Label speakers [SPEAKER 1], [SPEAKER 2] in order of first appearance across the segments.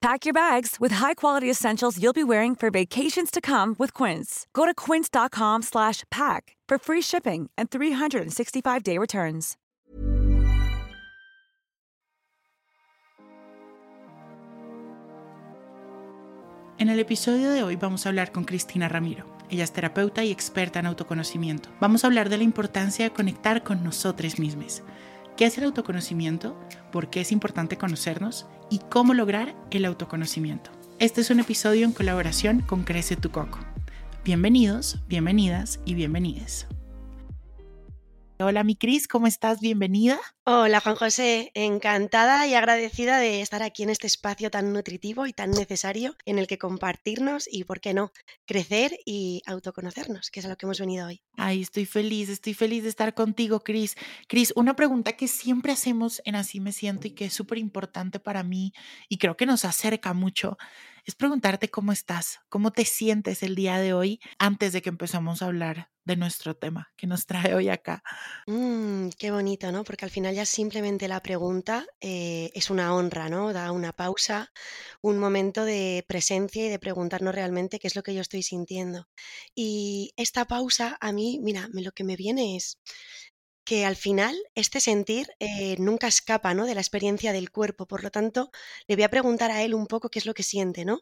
[SPEAKER 1] Pack your bags with high-quality essentials you'll be wearing for vacations to come with Quince. Go to quince.com/pack for free shipping and 365-day returns.
[SPEAKER 2] En el episodio de hoy vamos a hablar con Cristina Ramiro. Ella es terapeuta y experta en autoconocimiento. Vamos a hablar de la importancia de conectar con nosotros mismos. ¿Qué es el autoconocimiento? ¿Por qué es importante conocernos? ¿Y cómo lograr el autoconocimiento? Este es un episodio en colaboración con Crece tu Coco. Bienvenidos, bienvenidas y bienvenides. Hola, mi Cris, ¿cómo estás? Bienvenida.
[SPEAKER 3] Hola, Juan José. Encantada y agradecida de estar aquí en este espacio tan nutritivo y tan necesario en el que compartirnos y, ¿por qué no?, crecer y autoconocernos, que es a lo que hemos venido hoy.
[SPEAKER 2] Ay, estoy feliz, estoy feliz de estar contigo, Cris. Cris, una pregunta que siempre hacemos en Así Me Siento y que es súper importante para mí y creo que nos acerca mucho es preguntarte cómo estás, cómo te sientes el día de hoy antes de que empezamos a hablar de nuestro tema que nos trae hoy acá.
[SPEAKER 3] Mm, qué bonito, ¿no? Porque al final ya simplemente la pregunta eh, es una honra, ¿no? Da una pausa, un momento de presencia y de preguntarnos realmente qué es lo que yo estoy sintiendo. Y esta pausa a mí, mira, lo que me viene es que al final este sentir eh, nunca escapa ¿no? de la experiencia del cuerpo. Por lo tanto, le voy a preguntar a él un poco qué es lo que siente, ¿no?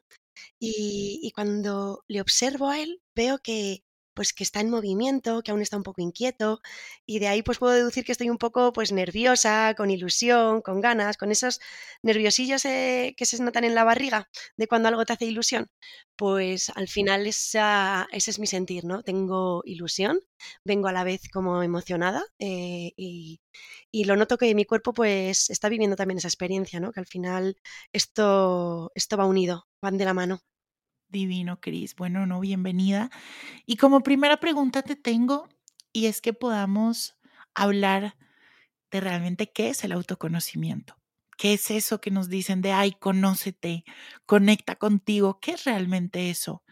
[SPEAKER 3] Y, y cuando le observo a él, veo que pues que está en movimiento, que aún está un poco inquieto y de ahí pues puedo deducir que estoy un poco pues nerviosa, con ilusión, con ganas, con esos nerviosillos eh, que se notan en la barriga de cuando algo te hace ilusión. Pues al final esa, ese es mi sentir, ¿no? Tengo ilusión, vengo a la vez como emocionada eh, y, y, lo noto que mi cuerpo pues está viviendo también esa experiencia, ¿no? Que al final esto, esto va unido, van de la mano.
[SPEAKER 2] Divino, Cris. Bueno, no, bienvenida. Y como primera pregunta te tengo, y es que podamos hablar de realmente qué es el autoconocimiento. ¿Qué es eso que nos dicen de, ay, conócete, conecta contigo? ¿Qué es realmente eso?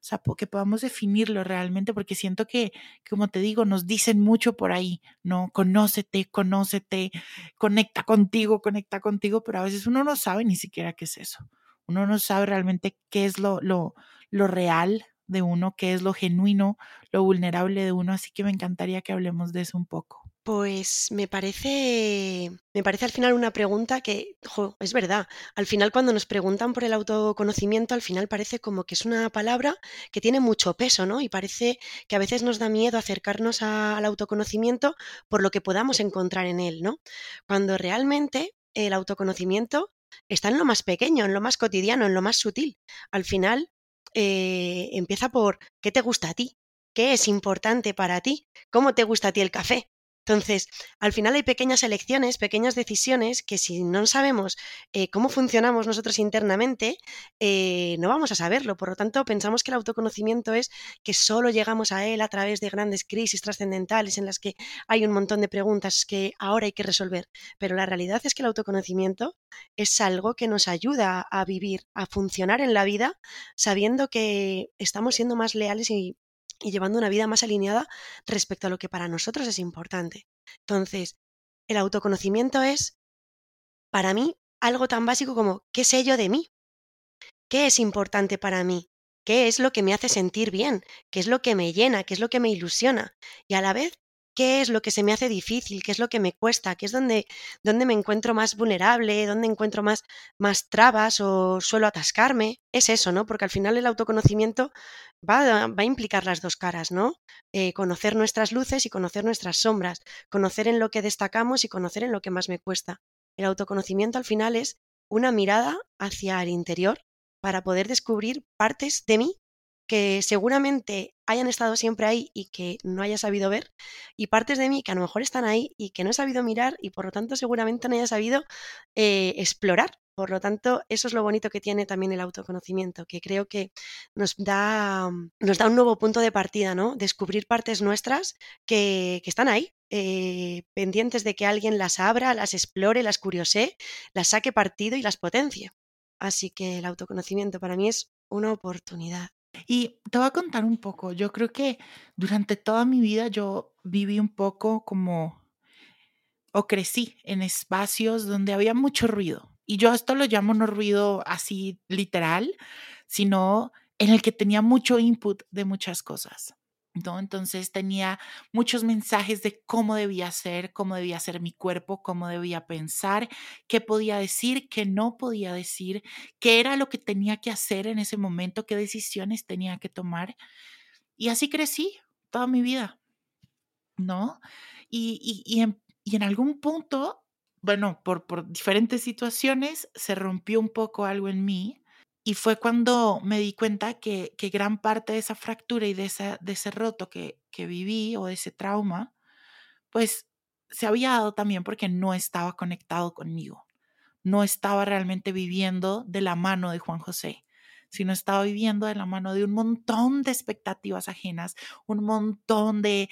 [SPEAKER 2] O sea, que podamos definirlo realmente, porque siento que, como te digo, nos dicen mucho por ahí, ¿no? Conócete, conócete, conecta contigo, conecta contigo, pero a veces uno no sabe ni siquiera qué es eso uno no sabe realmente qué es lo, lo, lo real de uno, qué es lo genuino, lo vulnerable de uno, así que me encantaría que hablemos de eso un poco.
[SPEAKER 3] Pues me parece, me parece al final una pregunta que, es verdad, al final cuando nos preguntan por el autoconocimiento, al final parece como que es una palabra que tiene mucho peso, ¿no? Y parece que a veces nos da miedo acercarnos al autoconocimiento por lo que podamos encontrar en él, ¿no? Cuando realmente el autoconocimiento está en lo más pequeño, en lo más cotidiano, en lo más sutil. Al final, eh, empieza por qué te gusta a ti, qué es importante para ti, cómo te gusta a ti el café, entonces, al final hay pequeñas elecciones, pequeñas decisiones que si no sabemos eh, cómo funcionamos nosotros internamente, eh, no vamos a saberlo. Por lo tanto, pensamos que el autoconocimiento es que solo llegamos a él a través de grandes crisis trascendentales en las que hay un montón de preguntas que ahora hay que resolver. Pero la realidad es que el autoconocimiento es algo que nos ayuda a vivir, a funcionar en la vida, sabiendo que estamos siendo más leales y y llevando una vida más alineada respecto a lo que para nosotros es importante. Entonces, el autoconocimiento es, para mí, algo tan básico como, ¿qué sé yo de mí? ¿Qué es importante para mí? ¿Qué es lo que me hace sentir bien? ¿Qué es lo que me llena? ¿Qué es lo que me ilusiona? Y a la vez, qué es lo que se me hace difícil, qué es lo que me cuesta, qué es donde, donde me encuentro más vulnerable, donde encuentro más, más trabas o suelo atascarme. Es eso, ¿no? Porque al final el autoconocimiento va, va a implicar las dos caras, ¿no? Eh, conocer nuestras luces y conocer nuestras sombras, conocer en lo que destacamos y conocer en lo que más me cuesta. El autoconocimiento al final es una mirada hacia el interior para poder descubrir partes de mí que seguramente hayan estado siempre ahí y que no haya sabido ver, y partes de mí que a lo mejor están ahí y que no he sabido mirar y por lo tanto seguramente no haya sabido eh, explorar. Por lo tanto, eso es lo bonito que tiene también el autoconocimiento, que creo que nos da, nos da un nuevo punto de partida, ¿no? Descubrir partes nuestras que, están ahí, eh, pendientes de que alguien las abra, las explore, las curiosee, las saque partido y las potencie. Así que el autoconocimiento para mí es una oportunidad.
[SPEAKER 2] Y te voy a contar un poco. Yo creo que durante toda mi vida yo viví un poco como o crecí en espacios donde había mucho ruido. Y yo esto lo llamo no ruido así literal, sino en el que tenía mucho input de muchas cosas. ¿No? Entonces tenía muchos mensajes de cómo debía ser, cómo debía ser mi cuerpo, cómo debía pensar, qué podía decir, qué no podía decir, qué era lo que tenía que hacer en ese momento, qué decisiones tenía que tomar. Y así crecí toda mi vida, ¿no? Y, y, en, y en, algún punto, bueno, por, por diferentes situaciones, se rompió un poco algo en mí y fue cuando me di cuenta que, que gran parte de esa fractura y de, esa, de ese roto que, que viví o de ese trauma, pues se había dado también porque no estaba conectado conmigo. No estaba realmente viviendo de la mano de Juan José, sino estaba viviendo de la mano de un montón de expectativas ajenas, un montón de,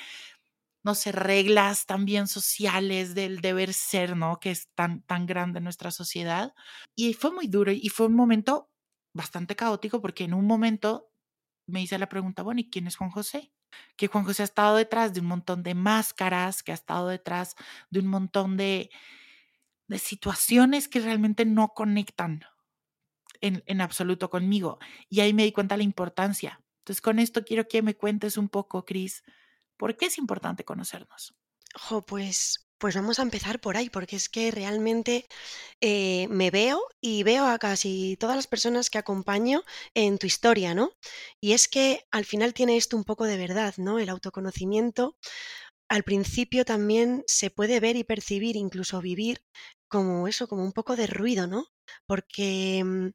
[SPEAKER 2] no sé, reglas también sociales del deber ser, ¿no? Que es tan, tan grande en nuestra sociedad. Y fue muy duro y fue un momento bastante caótico porque en un momento me hice la pregunta, bueno, ¿y quién es Juan José? Que Juan José ha estado detrás de un montón de máscaras, que ha estado detrás de un montón de, de situaciones que realmente no conectan en, en absoluto conmigo. Y ahí me di cuenta la importancia. Entonces, con esto quiero que me cuentes un poco, Cris, ¿por qué es importante conocernos?
[SPEAKER 3] Jo, pues pues vamos a empezar por ahí, porque es que realmente eh, me veo y veo a casi todas las personas que acompaño en tu historia, ¿no? Y es que al final tiene esto un poco de verdad, ¿no? El autoconocimiento al principio también se puede ver y percibir, incluso vivir, como eso, como un poco de ruido, ¿no? Porque, mm,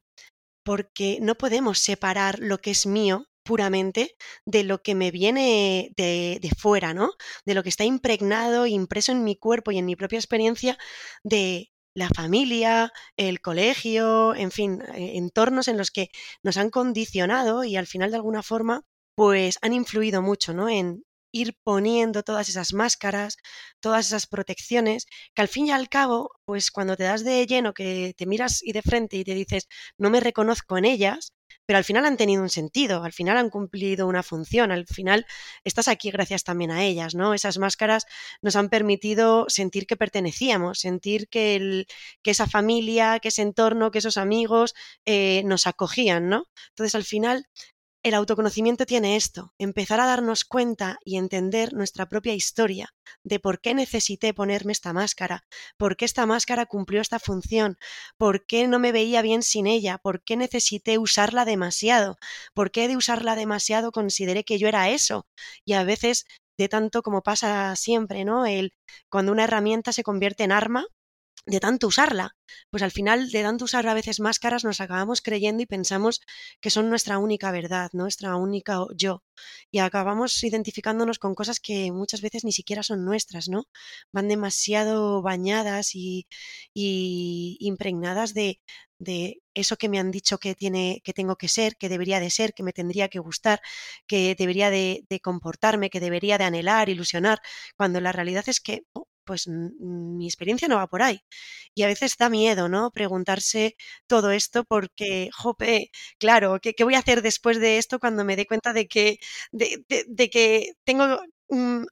[SPEAKER 3] porque no podemos separar lo que es mío puramente de lo que me viene de, de, fuera, ¿no? De lo que está impregnado, impreso en mi cuerpo y en mi propia experiencia de la familia, el colegio, en fin, eh, entornos en los que nos han condicionado y al final de alguna forma pues han influido mucho, ¿no? En, ir poniendo todas esas máscaras, todas esas protecciones, que al fin y al cabo, pues cuando te das de lleno, que te miras y de frente y te dices, no me reconozco en ellas, pero al final han tenido un sentido, al final han cumplido una función, al final estás aquí gracias también a ellas, ¿no? Esas máscaras nos han permitido sentir que pertenecíamos, sentir que, esa familia, que ese entorno, que esos amigos eh, nos acogían, ¿no? Entonces al final el autoconocimiento tiene esto, empezar a darnos cuenta y entender nuestra propia historia, de por qué necesité ponerme esta máscara, por qué esta máscara cumplió esta función, por qué no me veía bien sin ella, por qué necesité usarla demasiado, por qué de usarla demasiado consideré que yo era eso. Y a veces, de tanto como pasa siempre, ¿no? El cuando una herramienta se convierte en arma, de tanto usarla. Pues al final, de tanto usar a veces máscaras, nos acabamos creyendo y pensamos que son nuestra única verdad, nuestra única yo. Y acabamos identificándonos con cosas que muchas veces ni siquiera son nuestras, ¿no? Van demasiado bañadas y, impregnadas de, de eso que me han dicho que tiene, que tengo que ser, que debería de ser, que me tendría que gustar, que debería de, comportarme, que debería de anhelar, ilusionar, cuando la realidad es que pues mi experiencia no va por ahí. Y a veces da miedo, ¿no? Preguntarse todo esto porque, jope, claro, ¿qué, qué voy a hacer después de esto cuando me dé cuenta de que, de, de, de que tengo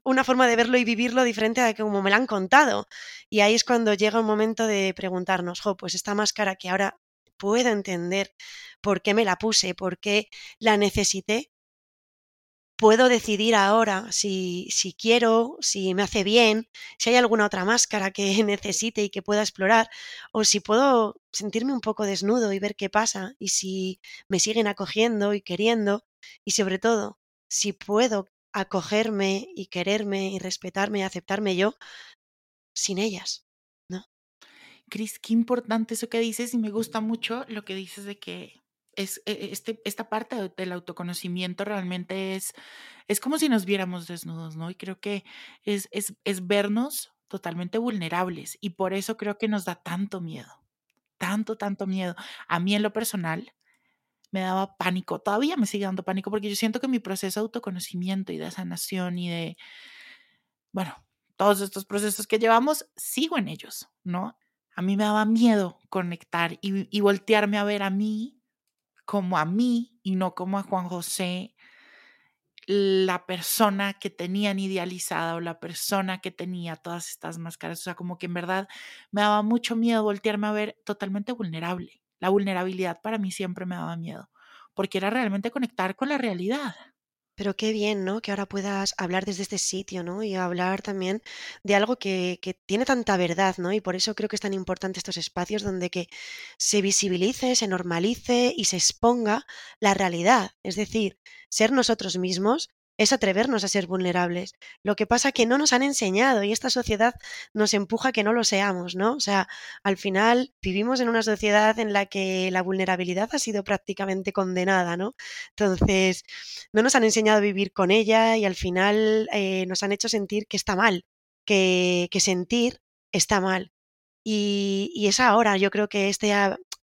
[SPEAKER 3] una forma de verlo y vivirlo diferente a como me lo han contado? Y ahí es cuando llega un momento de preguntarnos, jo, pues esta máscara que ahora puedo entender por qué me la puse, por qué la necesité, puedo decidir ahora si, si, quiero, si me hace bien, si hay alguna otra máscara que necesite y que pueda explorar, o si puedo sentirme un poco desnudo y ver qué pasa, y si me siguen acogiendo y queriendo, y sobre todo, si puedo acogerme y quererme y respetarme y aceptarme yo sin ellas, ¿no?
[SPEAKER 2] Cris, qué importante eso que dices y me gusta mucho lo que dices de que es, e, e, este, esta parte del autoconocimiento realmente es, es como si nos viéramos desnudos, ¿no? Y creo que es, es, es vernos totalmente vulnerables y por eso creo que nos da tanto miedo, tanto, tanto miedo. A mí en lo personal me daba pánico, todavía me sigue dando pánico porque yo siento que mi proceso de autoconocimiento y de sanación y de, bueno, todos estos procesos que llevamos, sigo en ellos, ¿no? A mí me daba miedo conectar y, y voltearme a ver a mí como a mí y no como a Juan José, la persona que tenían idealizada o la persona que tenía todas estas máscaras. O sea, como que en verdad me daba mucho miedo voltearme a ver totalmente vulnerable. La vulnerabilidad para mí siempre me daba miedo, porque era realmente conectar con la realidad.
[SPEAKER 3] Pero qué bien, ¿no? Que ahora puedas hablar desde este sitio, ¿no? Y hablar también de algo que, que tiene tanta verdad, ¿no? Y por eso creo que es tan importante estos espacios donde que se visibilice, se normalice y se exponga la realidad. Es decir, ser nosotros mismos es atrevernos a ser vulnerables. Lo que pasa que no nos han enseñado y esta sociedad nos empuja a que no lo seamos, ¿no? O sea, al final vivimos en una sociedad en la que la vulnerabilidad ha sido prácticamente condenada, ¿no? Entonces, no nos han enseñado a vivir con ella y al final eh, nos han hecho sentir que está mal, que, que sentir está mal. Y, y, es ahora, yo creo que este,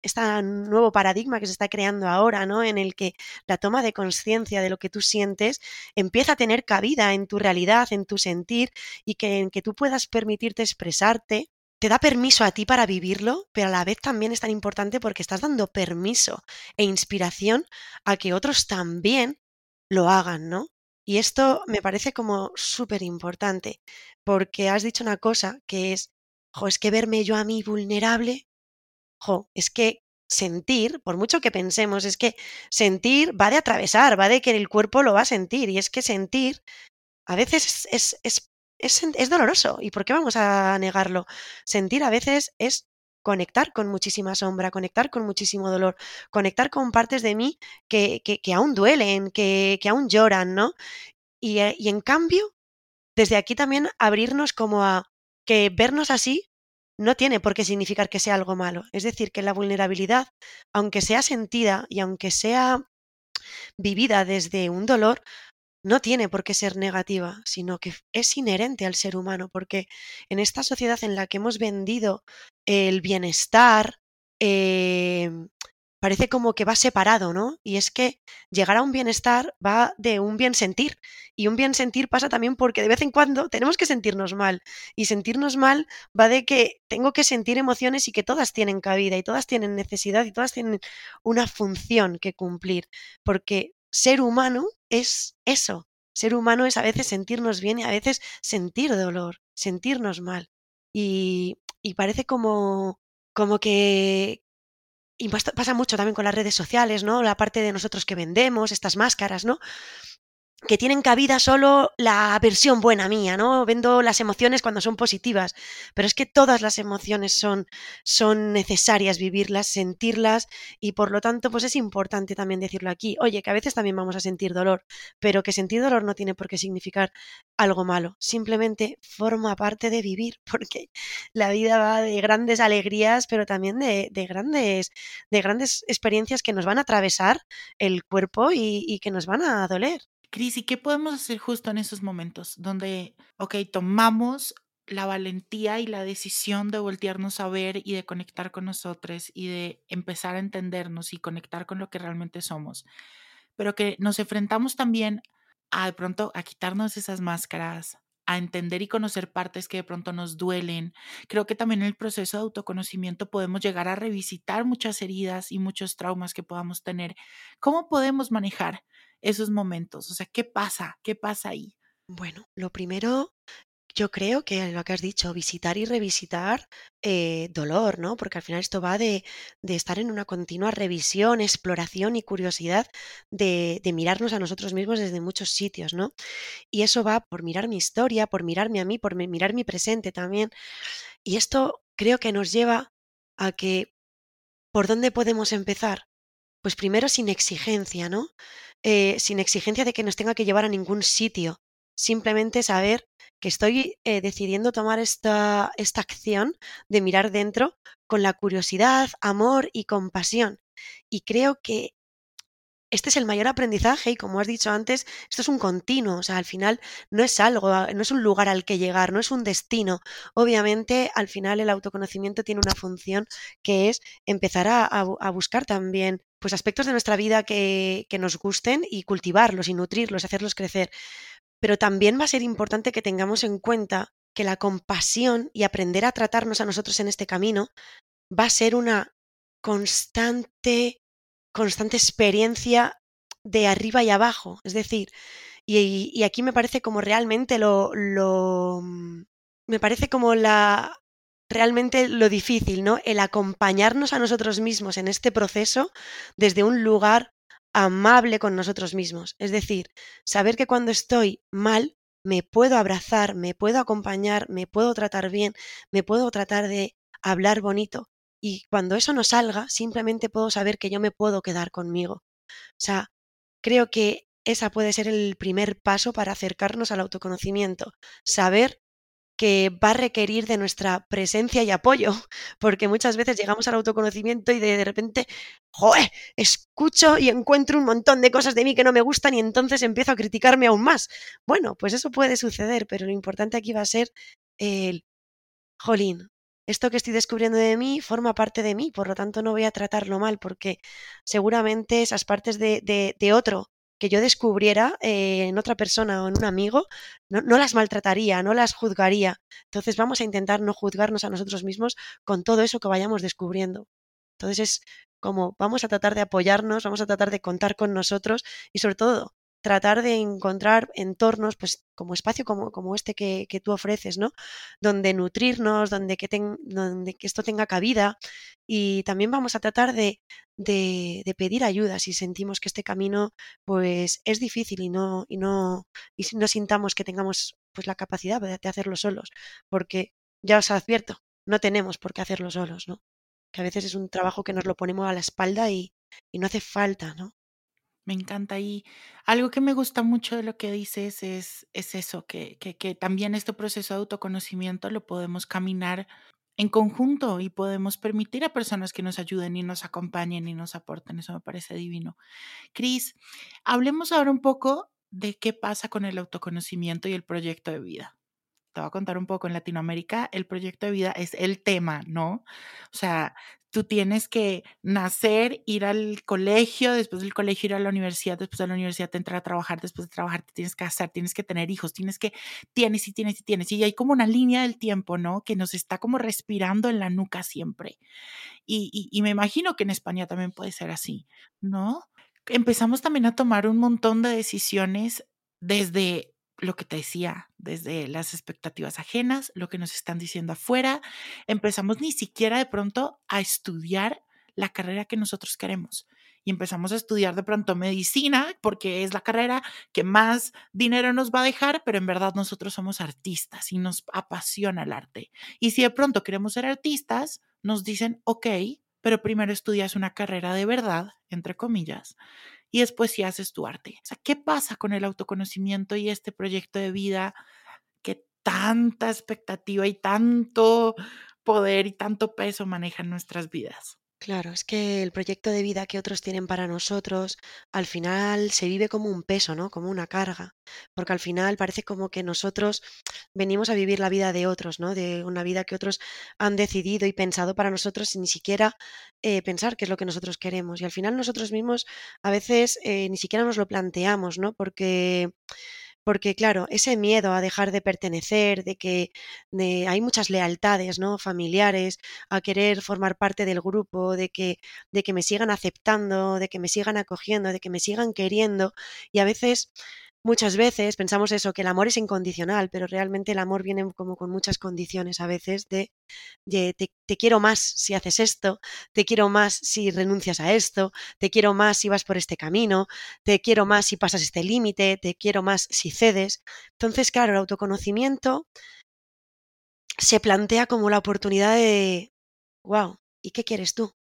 [SPEAKER 3] este nuevo paradigma que se está creando ahora, ¿no? En el que la toma de conciencia de lo que tú sientes empieza a tener cabida en tu realidad, en tu sentir, y que en que tú puedas permitirte expresarte, te da permiso a ti para vivirlo, pero a la vez también es tan importante porque estás dando permiso e inspiración a que otros también lo hagan, ¿no? Y esto me parece como súper importante, porque has dicho una cosa que es, es que verme yo a mí vulnerable es que sentir, por mucho que pensemos, es que sentir va de atravesar, va de que el cuerpo lo va a sentir. Y es que sentir a veces es, es, es, es doloroso. ¿Y por qué vamos a negarlo? Sentir a veces es conectar con muchísima sombra, conectar con muchísimo dolor, conectar con partes de mí que, que, que aún duelen, que, que, aún lloran, ¿no? Y, eh, y en cambio, desde aquí también abrirnos como a que vernos así no tiene por qué significar que sea algo malo. Es decir, que la vulnerabilidad, aunque sea sentida y aunque sea vivida desde un dolor, no tiene por qué ser negativa, sino que es inherente al ser humano, porque en esta sociedad en la que hemos vendido el bienestar, eh, parece como que va separado, ¿no? Y es que llegar a un bienestar va de un bien sentir. Y un bien sentir pasa también porque de vez en cuando tenemos que sentirnos mal. Y sentirnos mal va de que tengo que sentir emociones y que todas tienen cabida y todas tienen necesidad y todas tienen una función que cumplir. Porque ser humano es eso. Ser humano es a veces sentirnos bien y a veces sentir dolor, sentirnos mal. Y, parece como, como que, y pasa mucho también con las redes sociales, ¿no? La parte de nosotros que vendemos, estas máscaras, ¿no? Que tienen cabida solo la versión buena mía, ¿no? Vendo las emociones cuando son positivas, pero es que todas las emociones son, son necesarias vivirlas, sentirlas y por lo tanto pues es importante también decirlo aquí, oye, que a veces también vamos a sentir dolor, pero que sentir dolor no tiene por qué significar algo malo, simplemente forma parte de vivir, porque la vida va de grandes alegrías, pero también de, de grandes, de grandes experiencias que nos van a atravesar el cuerpo y, y que nos van a doler.
[SPEAKER 2] Cris, ¿y qué podemos hacer justo en esos momentos donde, ok, tomamos la valentía y la decisión de voltearnos a ver y de conectar con nosotros y de empezar a entendernos y conectar con lo que realmente somos, pero que nos enfrentamos también a de pronto a quitarnos esas máscaras, a entender y conocer partes que de pronto nos duelen. Creo que también en el proceso de autoconocimiento podemos llegar a revisitar muchas heridas y muchos traumas que podamos tener. ¿Cómo podemos manejar esos momentos? O sea, ¿qué pasa? ¿Qué pasa ahí?
[SPEAKER 3] Bueno, lo primero, yo creo que lo que has dicho, visitar y revisitar eh, dolor, ¿no? Porque al final esto va de, estar en una continua revisión, exploración y curiosidad de, mirarnos a nosotros mismos desde muchos sitios, ¿no? Y eso va por mirar mi historia, por mirarme a mí, por mirar mi presente también. Y esto creo que nos lleva a que, ¿por dónde podemos empezar? Pues primero sin exigencia, ¿no? eh, sin exigencia de que nos tenga que llevar a ningún sitio. Simplemente saber que estoy eh, decidiendo tomar esta, esta acción de mirar dentro con la curiosidad, amor y compasión. Y creo que este es el mayor aprendizaje y como has dicho antes, esto es un continuo, o sea, al final no es algo, no es un lugar al que llegar, no es un destino. Obviamente, al final el autoconocimiento tiene una función que es empezar a, buscar también pues aspectos de nuestra vida que, que nos gusten y cultivarlos y nutrirlos, hacerlos crecer. Pero también va a ser importante que tengamos en cuenta que la compasión y aprender a tratarnos a nosotros en este camino va a ser una constante constante experiencia de arriba y abajo. Es decir, y, aquí me parece como realmente lo, lo, mm, me parece como la realmente lo difícil, ¿no? El acompañarnos a nosotros mismos en este proceso desde un lugar amable con nosotros mismos. Es decir, saber que cuando estoy mal me puedo abrazar, me puedo acompañar, me puedo tratar bien, me puedo tratar de hablar bonito, y cuando eso no salga, simplemente puedo saber que yo me puedo quedar conmigo. O sea, creo que esa puede ser el primer paso para acercarnos al autoconocimiento. Saber que va a requerir de nuestra presencia y apoyo, porque muchas veces llegamos al autoconocimiento y de, de, repente, ¡joder! Escucho y encuentro un montón de cosas de mí que no me gustan y entonces empiezo a criticarme aún más. Bueno, pues eso puede suceder, pero lo importante aquí va a ser el, jolín, esto que estoy descubriendo de mí forma parte de mí, por lo tanto no voy a tratarlo mal, porque seguramente esas partes de, otro que yo descubriera eh, en otra persona o en un amigo, no, no, las maltrataría, no las juzgaría. Entonces vamos a intentar no juzgarnos a nosotros mismos con todo eso que vayamos descubriendo. Entonces es como vamos a tratar de apoyarnos, vamos a tratar de contar con nosotros y sobre todo tratar de encontrar entornos, pues como espacio como, como este que, tú ofreces, ¿no? Donde nutrirnos, donde que, donde que esto tenga cabida y también vamos a tratar de, de, pedir ayuda si sentimos que este camino pues es difícil y no, y no, y no sintamos que tengamos pues la capacidad de, hacerlo solos, porque ya os advierto, no tenemos por qué hacerlo solos, ¿no? Que a veces es un trabajo que nos lo ponemos a la espalda y, y no hace falta, ¿no?
[SPEAKER 2] Me encanta. Y algo que me gusta mucho de lo que dices es, es eso, que, que, también este proceso de autoconocimiento lo podemos caminar en conjunto y podemos permitir a personas que nos ayuden y nos acompañen y nos aporten. Eso me parece divino. Cris, hablemos ahora un poco de qué pasa con el autoconocimiento y el proyecto de vida. Te voy a contar un poco. En Latinoamérica, el proyecto de vida es el tema, ¿no? O sea, tú tienes que nacer, ir al colegio, después del colegio ir a la universidad, después de la universidad te entrar a trabajar, después de trabajar te tienes que casar, tienes que tener hijos, tienes que, tienes y tienes y tienes. Y hay como una línea del tiempo, ¿no? Que nos está como respirando en la nuca siempre. Y, y me imagino que en España también puede ser así, ¿no? Empezamos también a tomar un montón de decisiones desde lo que te decía, desde las expectativas ajenas, lo que nos están diciendo afuera, empezamos ni siquiera de pronto a estudiar la carrera que nosotros queremos. Y empezamos a estudiar de pronto medicina porque es la carrera que más dinero nos va a dejar, pero en verdad nosotros somos artistas y nos apasiona el arte. Y si de pronto queremos ser artistas, nos dicen, ok, pero primero estudias una carrera de verdad, entre comillas, y después si haces tu arte. O sea, ¿qué pasa con el autoconocimiento y este proyecto de vida que tanta expectativa y tanto poder y tanto peso manejan nuestras vidas?
[SPEAKER 3] Claro, es que el proyecto de vida que otros tienen para nosotros, al final se vive como un peso, ¿no? Como una carga, porque al final parece como que nosotros venimos a vivir la vida de otros, ¿no? De una vida que otros han decidido y pensado para nosotros sin ni siquiera eh, pensar qué es lo que nosotros queremos. Y al final nosotros mismos a veces eh, ni siquiera nos lo planteamos, ¿no? Porque porque claro, ese miedo a dejar de pertenecer, de que hay muchas lealtades, ¿no? familiares, a querer formar parte del grupo, de que, de que me sigan aceptando, de que me sigan acogiendo, de que me sigan queriendo, y a veces muchas veces pensamos eso, que el amor es incondicional, pero realmente el amor viene como con muchas condiciones a veces de, te, quiero más si haces esto, te quiero más si renuncias a esto, te quiero más si vas por este camino, te quiero más si pasas este límite, te quiero más si cedes. Entonces, claro, el autoconocimiento se plantea como la oportunidad de, wow, ¿y qué quieres tú?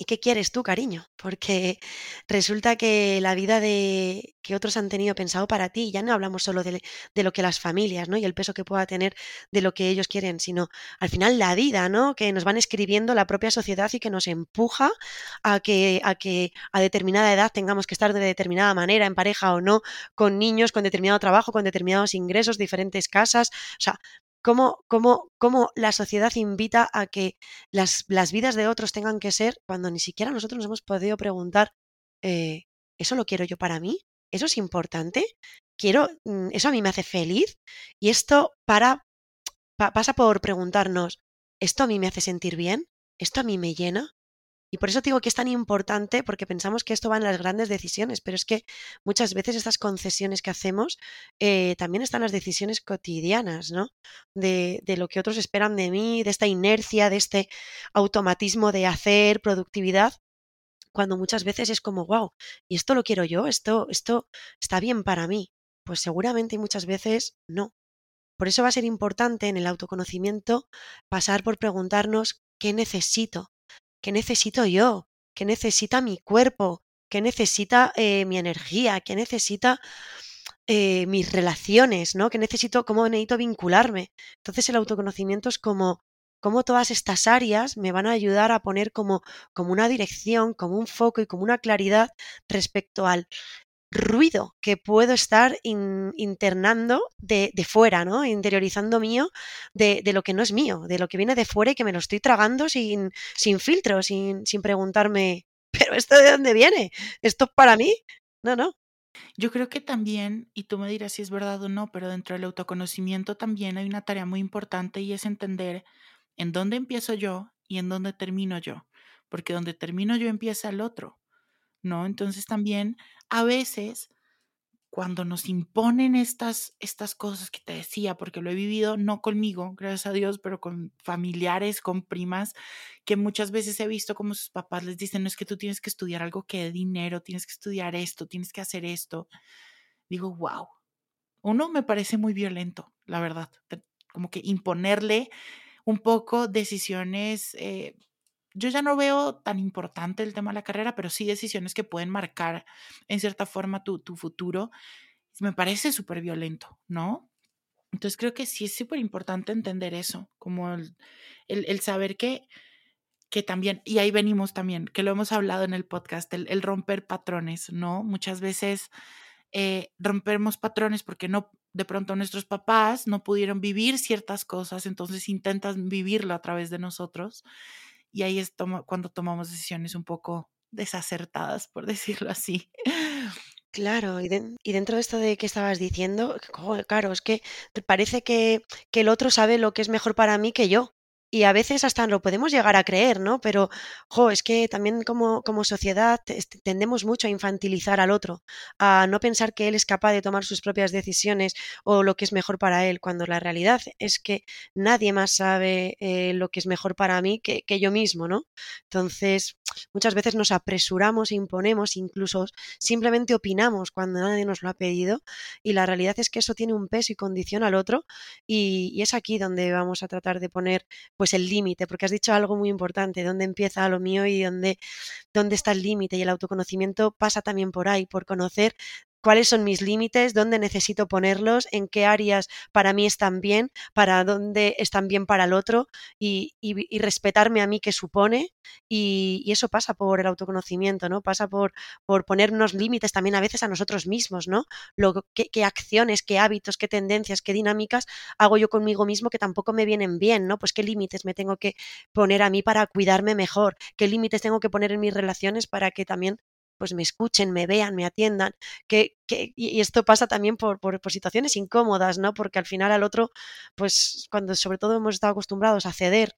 [SPEAKER 3] ¿Y qué quieres tú, cariño? Porque resulta que la vida de que otros han tenido pensado para ti, ya no hablamos solo de, lo que las familias, ¿no? Y el peso que pueda tener de lo que ellos quieren, sino al final la vida, ¿no? Que nos van escribiendo la propia sociedad y que nos empuja a que a que a determinada edad tengamos que estar de determinada manera, en pareja o no, con niños, con determinado trabajo, con determinados ingresos, diferentes casas. O sea, cómo, cómo, cómo la sociedad invita a que las, las, vidas de otros tengan que ser cuando ni siquiera nosotros nos hemos podido preguntar, eh, ¿eso lo quiero yo para mí? ¿Eso es importante? ¿Quiero, mm, eso a mí me hace feliz? Y esto para, pa, pasa por preguntarnos, ¿esto a mí me hace sentir bien? ¿Esto a mí me llena? Y por eso digo que es tan importante, porque pensamos que esto va en las grandes decisiones, pero es que muchas veces estas concesiones que hacemos eh, también están las decisiones cotidianas, ¿no? De, lo que otros esperan de mí, de esta inercia, de este automatismo de hacer, productividad, cuando muchas veces es como, wow, ¿y esto lo quiero yo? ¿Esto, esto está bien para mí? Pues seguramente muchas veces no. Por eso va a ser importante en el autoconocimiento pasar por preguntarnos qué necesito, ¿Qué necesito yo? ¿Qué necesita mi cuerpo? ¿Qué necesita eh, mi energía? ¿Qué necesita eh, mis relaciones? ¿no? ¿Qué necesito? ¿Cómo necesito vincularme? Entonces el autoconocimiento es como todas estas áreas me van a ayudar a poner como, como una dirección, como un foco y como una claridad respecto al ruido que puedo estar internando de, de, fuera, ¿no? Interiorizando mío de, de, lo que no es mío, de lo que viene de fuera y que me lo estoy tragando sin, sin filtro, sin, sin preguntarme, ¿pero esto de dónde viene? ¿Esto es para mí? No, no.
[SPEAKER 2] Yo creo que también, y tú me dirás si es verdad o no, pero dentro del autoconocimiento también hay una tarea muy importante y es entender en dónde empiezo yo y en dónde termino yo, porque donde termino yo empieza el otro. ¿No? Entonces también a veces cuando nos imponen estas, estas cosas que te decía, porque lo he vivido no conmigo, gracias a Dios, pero con familiares, con primas, que muchas veces he visto como sus papás les dicen, no es que tú tienes que estudiar algo que dé dinero, tienes que estudiar esto, tienes que hacer esto. Digo, wow. Uno me parece muy violento, la verdad, como que imponerle un poco decisiones eh, yo ya no veo tan importante el tema de la carrera, pero sí decisiones que pueden marcar en cierta forma tu, tu futuro. Me parece súper violento, ¿no? Entonces creo que sí es súper importante entender eso, como el, el, saber que, que también, y ahí venimos también, que lo hemos hablado en el podcast, el, romper patrones, ¿no? Muchas veces eh, rompemos patrones porque no, de pronto nuestros papás no pudieron vivir ciertas cosas, entonces intentan vivirlo a través de nosotros y ahí es cuando tomamos decisiones un poco desacertadas, por decirlo así.
[SPEAKER 3] Claro, y, y, dentro de esto de que estabas diciendo, claro, es que parece que el otro sabe lo que es mejor para mí que yo y a veces hasta lo podemos llegar a creer, ¿no? Pero, jo, es que también como, como sociedad tendemos mucho a infantilizar al otro, a no pensar que él es capaz de tomar sus propias decisiones o lo que es mejor para él, cuando la realidad es que nadie más sabe eh, lo que es mejor para mí que, que yo mismo, ¿no? Entonces, muchas veces nos apresuramos, imponemos, incluso simplemente opinamos cuando nadie nos lo ha pedido y la realidad es que eso tiene un peso y condición al otro y, y es aquí donde vamos a tratar de poner pues el límite, porque has dicho algo muy importante, dónde empieza lo mío y dónde, dónde está el límite. Y el autoconocimiento pasa también por ahí, por conocer cuáles son mis límites, dónde necesito ponerlos, en qué áreas para mí están bien, para dónde están bien para el otro y, y, respetarme a mí que supone. Y, y, eso pasa por el autoconocimiento, ¿no? Pasa por, por ponernos límites también a veces a nosotros mismos, ¿no? Lo, qué, qué, acciones, qué hábitos, qué tendencias, qué dinámicas hago yo conmigo mismo que tampoco me vienen bien, ¿no? Pues qué límites me tengo que poner a mí para cuidarme mejor, qué límites tengo que poner en mis relaciones para que también pues me escuchen, me vean, me atiendan, que, que y esto pasa también por, por, por, situaciones incómodas, ¿no? Porque al final al otro, pues cuando sobre todo hemos estado acostumbrados a ceder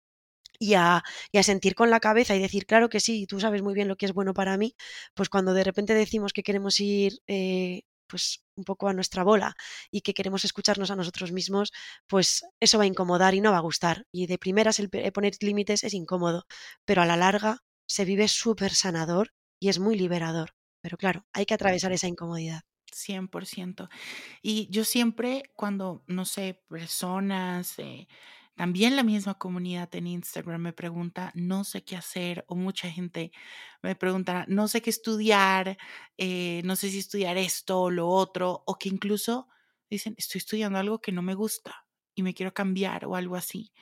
[SPEAKER 3] y a, y a, sentir con la cabeza y decir, claro que sí, tú sabes muy bien lo que es bueno para mí, pues cuando de repente decimos que queremos ir eh, pues un poco a nuestra bola y que queremos escucharnos a nosotros mismos, pues eso va a incomodar y no va a gustar. Y de primeras el poner límites es incómodo, pero a la larga se vive súper sanador y es muy liberador. Pero claro, hay que atravesar esa incomodidad.
[SPEAKER 2] 100%. Y yo siempre cuando, no sé, personas, eh, También la misma comunidad en Instagram me pregunta, no sé qué hacer, o mucha gente me pregunta, no sé qué estudiar, eh, no sé si estudiar esto o lo otro, o que incluso dicen, estoy estudiando algo que no me gusta y me quiero cambiar o algo así.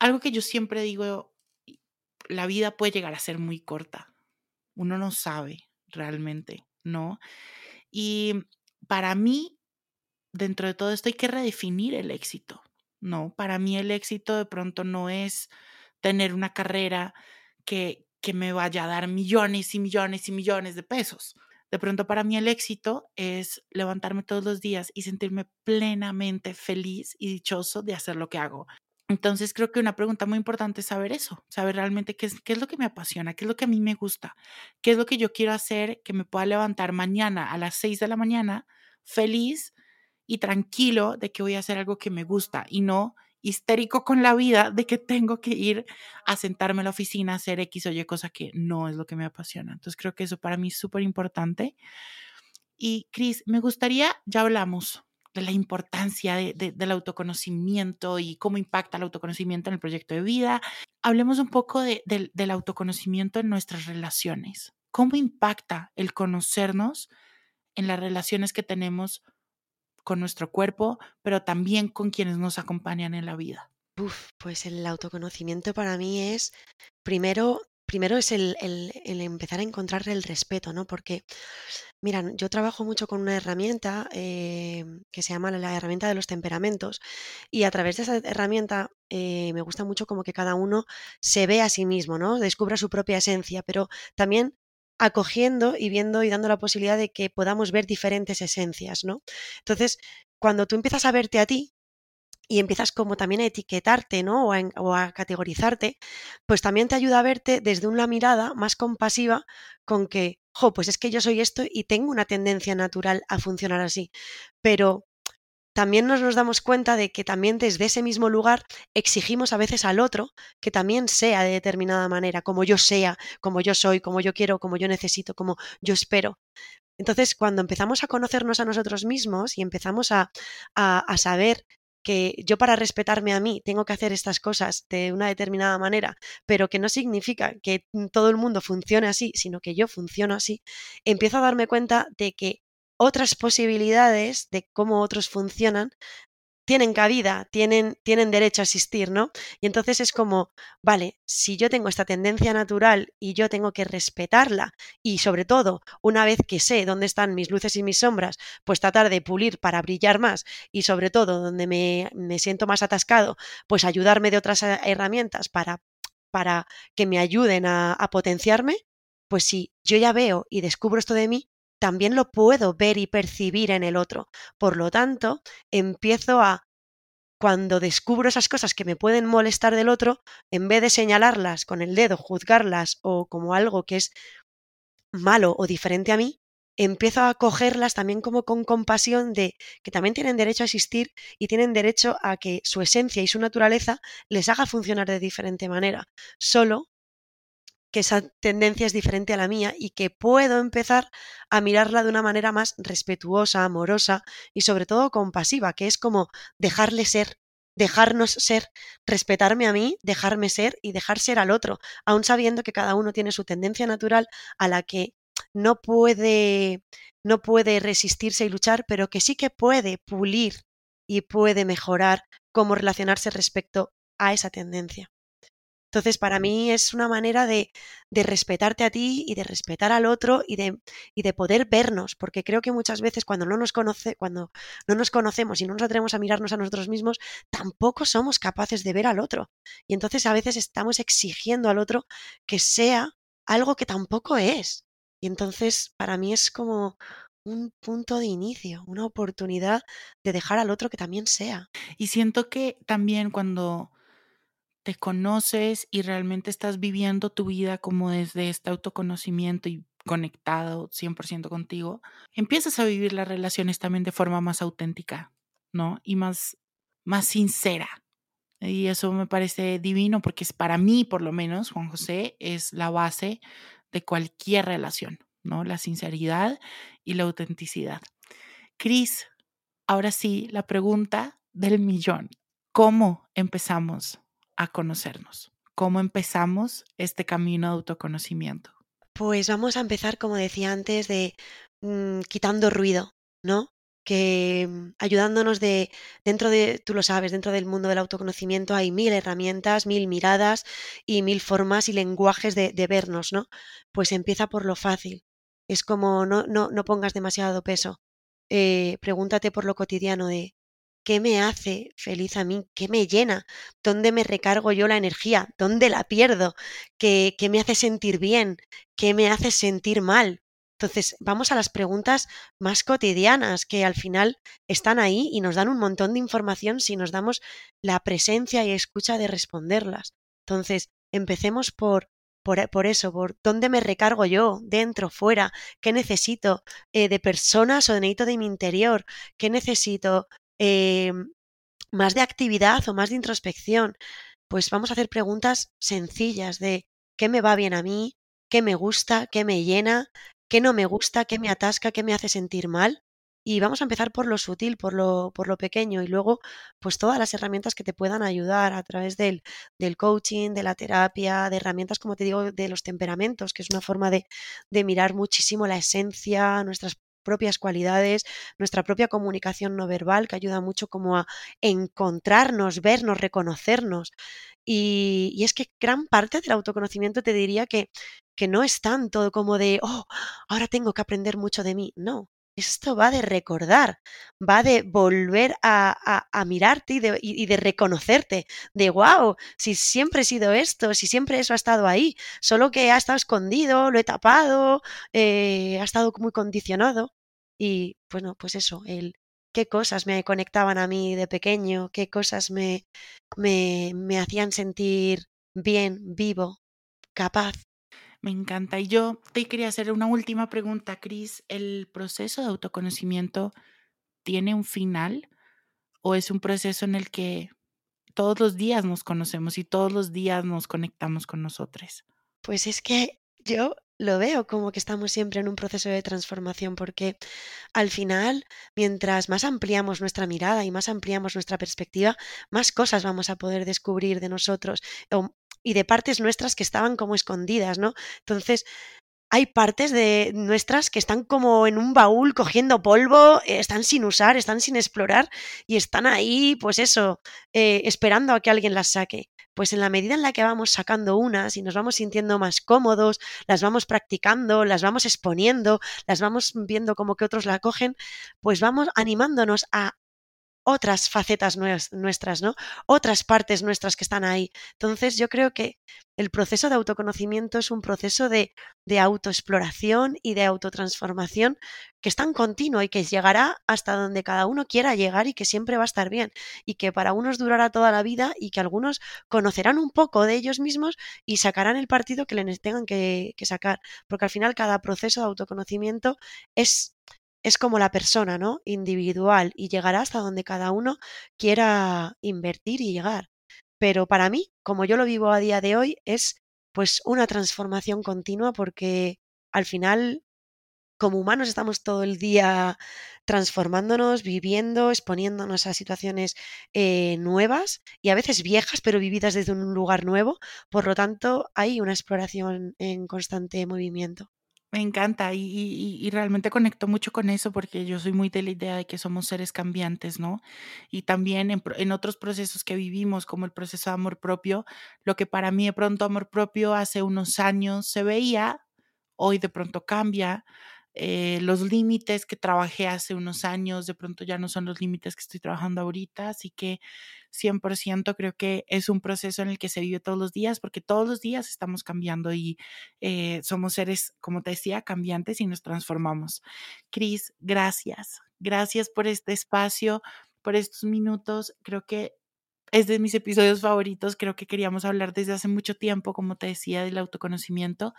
[SPEAKER 2] Algo que yo siempre digo, la vida puede llegar a ser muy corta. Uno no sabe realmente, ¿no? Y para mí, dentro de todo esto hay que redefinir el éxito. No, para mí el éxito de pronto no es tener una carrera que, que me vaya a dar millones y millones y millones de pesos. De pronto para mí el éxito es levantarme todos los días y sentirme plenamente feliz y dichoso de hacer lo que hago. Entonces creo que una pregunta muy importante es saber eso, saber realmente qué es, lo que me apasiona, qué es lo que a mí me gusta, qué es lo que yo quiero hacer que me pueda levantar mañana a las 6 de la mañana feliz y tranquilo de que voy a hacer algo que me gusta y no histérico con la vida de que tengo que ir a sentarme en la oficina a hacer X o Y cosa que no es lo que me apasiona. Entonces creo que eso para mí es súper importante. Y Cris, me gustaría, ya hablamos de la importancia del autoconocimiento y cómo impacta el autoconocimiento en el proyecto de vida. Hablemos un poco del autoconocimiento en nuestras relaciones. ¿Cómo impacta el conocernos en las relaciones que tenemos con nuestro cuerpo, pero también con quienes nos acompañan en la vida?
[SPEAKER 3] Uf, pues el autoconocimiento para mí es, primero, primero es el, empezar a encontrar el respeto, ¿no? Porque, mira, yo trabajo mucho con una herramienta eh, que se llama la herramienta de los temperamentos y a través de esa herramienta eh, me gusta mucho como que cada uno se ve a sí mismo, ¿no? Descubra su propia esencia, pero también acogiendo y viendo y dando la posibilidad de que podamos ver diferentes esencias, ¿no? Entonces, cuando tú empiezas a verte a ti y empiezas como también a etiquetarte, ¿no? O a, categorizarte, pues también te ayuda a verte desde una mirada más compasiva con que, jo, pues es que yo soy esto y tengo una tendencia natural a funcionar así, pero también nos, nos damos cuenta de que también desde ese mismo lugar exigimos a veces al otro que también sea de determinada manera, como yo sea, como yo soy, como yo quiero, como yo necesito, como yo espero. Entonces, cuando empezamos a conocernos a nosotros mismos y empezamos a, a, saber que yo para respetarme a mí tengo que hacer estas cosas de una determinada manera, pero que no significa que todo el mundo funcione así, sino que yo funciono así, empiezo a darme cuenta de que otras posibilidades de cómo otros funcionan tienen cabida, tienen, tienen derecho a existir, ¿no? Y entonces es como, vale, si yo tengo esta tendencia natural y yo tengo que respetarla y sobre todo, una vez que sé dónde están mis luces y mis sombras, pues tratar de pulir para brillar más y sobre todo donde me, me siento más atascado, pues ayudarme de otras herramientas para, para que me ayuden a, a potenciarme, pues si yo ya veo y descubro esto de mí, también lo puedo ver y percibir en el otro. Por lo tanto, empiezo a, cuando descubro esas cosas que me pueden molestar del otro, en vez de señalarlas con el dedo, juzgarlas o como algo que es malo o diferente a mí, empiezo a cogerlas también como con compasión de que también tienen derecho a existir y tienen derecho a que su esencia y su naturaleza les haga funcionar de diferente manera. Solo que esa tendencia es diferente a la mía y que puedo empezar a mirarla de una manera más respetuosa, amorosa y sobre todo compasiva, que es como dejarle ser, dejarnos ser, respetarme a mí, dejarme ser y dejar ser al otro, aun sabiendo que cada uno tiene su tendencia natural a la que no puede no puede resistirse y luchar, pero que sí que puede pulir y puede mejorar cómo relacionarse respecto a esa tendencia. Entonces, para mí es una manera de, respetarte a ti y de respetar al otro y de, y de, poder vernos, porque creo que muchas veces cuando no nos conoce, cuando no nos conocemos y no nos atrevemos a mirarnos a nosotros mismos, tampoco somos capaces de ver al otro. Y entonces a veces estamos exigiendo al otro que sea algo que tampoco es. Y entonces para mí es como un punto de inicio, una oportunidad de dejar al otro que también sea.
[SPEAKER 2] Y siento que también cuando te conoces y realmente estás viviendo tu vida como desde este autoconocimiento y conectado 100% contigo, empiezas a vivir las relaciones también de forma más auténtica, ¿no? Y más, más sincera. Y eso me parece divino porque es para mí, por lo menos, Juan José, es la base de cualquier relación, ¿no? La sinceridad y la autenticidad. Cris, ahora sí, la pregunta del millón. ¿cómo empezamos a conocernos? ¿Cómo empezamos este camino de autoconocimiento?
[SPEAKER 3] Pues vamos a empezar, como decía antes, de mm, quitando ruido, ¿no? Que mm, ayudándonos de, dentro de, tú lo sabes, dentro del mundo del autoconocimiento hay mil herramientas, mil miradas y mil formas y lenguajes de, vernos, ¿no? Pues empieza por lo fácil. Es como no, no, no pongas demasiado peso. Eh, pregúntate por lo cotidiano de ¿Qué me hace feliz a mí? ¿Qué me llena? ¿Dónde me recargo yo la energía? ¿Dónde la pierdo? ¿Qué, qué me hace sentir bien? ¿Qué me hace sentir mal? Entonces, vamos a las preguntas más cotidianas que al final están ahí y nos dan un montón de información si nos damos la presencia y escucha de responderlas. Entonces, empecemos por por, eso, por dónde me recargo yo, dentro, fuera, qué necesito eh, de personas o necesito de mi interior, qué necesito Em, más de actividad o más de introspección, pues vamos a hacer preguntas sencillas de qué me va bien a mí, qué me gusta, qué me llena, qué no me gusta, qué me atasca, qué me hace sentir mal. Y vamos a empezar por lo sutil, por lo, por lo pequeño y luego pues todas las herramientas que te puedan ayudar a través del, del coaching, de la terapia, de herramientas, como te digo, de los temperamentos, que es una forma de, de mirar muchísimo la esencia, nuestras propias cualidades, nuestra propia comunicación no verbal, que ayuda mucho como a encontrarnos, vernos, reconocernos. Y, es que gran parte del autoconocimiento te diría que, que no es tanto como de, oh, ahora tengo que aprender mucho de mí. No, esto va de recordar, va de volver a, mirarte y de, y de, reconocerte, de wow, si siempre he sido esto, si siempre eso ha estado ahí, solo que ha estado escondido, lo he tapado, eh, ha estado muy condicionado. Y bueno, pues eso, el qué cosas me conectaban a mí de pequeño, qué cosas me hacían sentir bien, vivo, capaz.
[SPEAKER 2] Me encanta. Y yo te quería hacer una última pregunta, Cris. ¿El proceso de autoconocimiento tiene un final o es un proceso en el que todos los días nos conocemos y todos los días nos conectamos con nosotros?
[SPEAKER 3] Pues es que yo lo veo como que estamos siempre en un proceso de transformación porque al final, mientras más ampliamos nuestra mirada y más ampliamos nuestra perspectiva, más cosas vamos a poder descubrir de nosotros y de partes nuestras que estaban como escondidas, ¿no? Entonces, hay partes de nuestras que están como en un baúl cogiendo polvo, eh, están sin usar, están sin explorar y están ahí, pues eso, eh, esperando a que alguien las saque. Pues en la medida en la que vamos sacando unas y nos vamos sintiendo más cómodos, las vamos practicando, las vamos exponiendo, las vamos viendo como que otros la cogen, pues vamos animándonos a otras facetas nuestras, ¿no? Otras partes nuestras que están ahí. Entonces yo creo que el proceso de autoconocimiento es un proceso de, de autoexploración y de autotransformación que es tan continuo y que llegará hasta donde cada uno quiera llegar y que siempre va a estar bien y que para unos durará toda la vida y que algunos conocerán un poco de ellos mismos y sacarán el partido que les tengan que, que sacar. Porque al final cada proceso de autoconocimiento es es como la persona, ¿no? Individual y llegará hasta donde cada uno quiera invertir y llegar. Pero para mí, como yo lo vivo a día de hoy, es pues una transformación continua porque al final, como humanos, estamos todo el día transformándonos, viviendo, exponiéndonos a situaciones eh, nuevas y a veces viejas, pero vividas desde un lugar nuevo. Por lo tanto, hay una exploración en constante movimiento.
[SPEAKER 2] Me encanta y, realmente conecto mucho con eso porque yo soy muy de la idea de que somos seres cambiantes, ¿no? Y también en, en, otros procesos que vivimos, como el proceso de amor propio, lo que para mí de pronto amor propio hace unos años se veía, hoy de pronto cambia. Eh, los límites que trabajé hace unos años de pronto ya no son los límites que estoy trabajando ahorita, así que 100% creo que es un proceso en el que se vive todos los días porque todos los días estamos cambiando y eh, somos seres, como te decía, cambiantes y nos transformamos. Cris, gracias. Gracias por este espacio, por estos minutos. Creo que es de mis episodios favoritos. Creo que queríamos hablar desde hace mucho tiempo, como te decía, del autoconocimiento.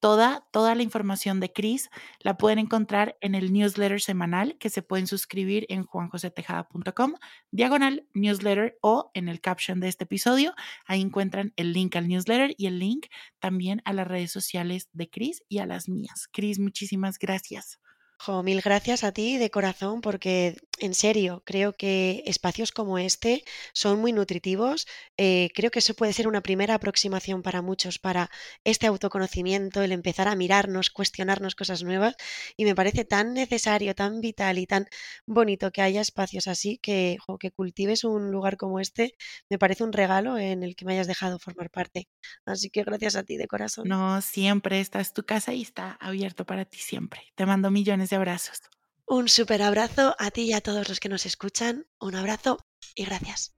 [SPEAKER 2] Toda, toda la información de Cris la pueden encontrar en el newsletter semanal que se pueden suscribir en juanjosetejada.com, diagonal newsletter o en el caption de este episodio. Ahí encuentran el link al newsletter y el link también a las redes sociales de Cris y a las mías. Cris, muchísimas gracias.
[SPEAKER 3] Jo, mil gracias a ti de corazón porque en serio, creo que espacios como este son muy nutritivos. Eh, creo que eso puede ser una primera aproximación para muchos para este autoconocimiento, el empezar a mirarnos, cuestionarnos cosas nuevas. Y me parece tan necesario, tan vital y tan bonito que haya espacios así que, que cultives un lugar como este. Me parece un regalo en el que me hayas dejado formar parte. Así que gracias a ti de corazón.
[SPEAKER 2] No, siempre esta es tu casa y está abierto para ti siempre. Te mando millones de abrazos.
[SPEAKER 3] Un súper abrazo a ti y a todos los que nos escuchan. Un abrazo y gracias.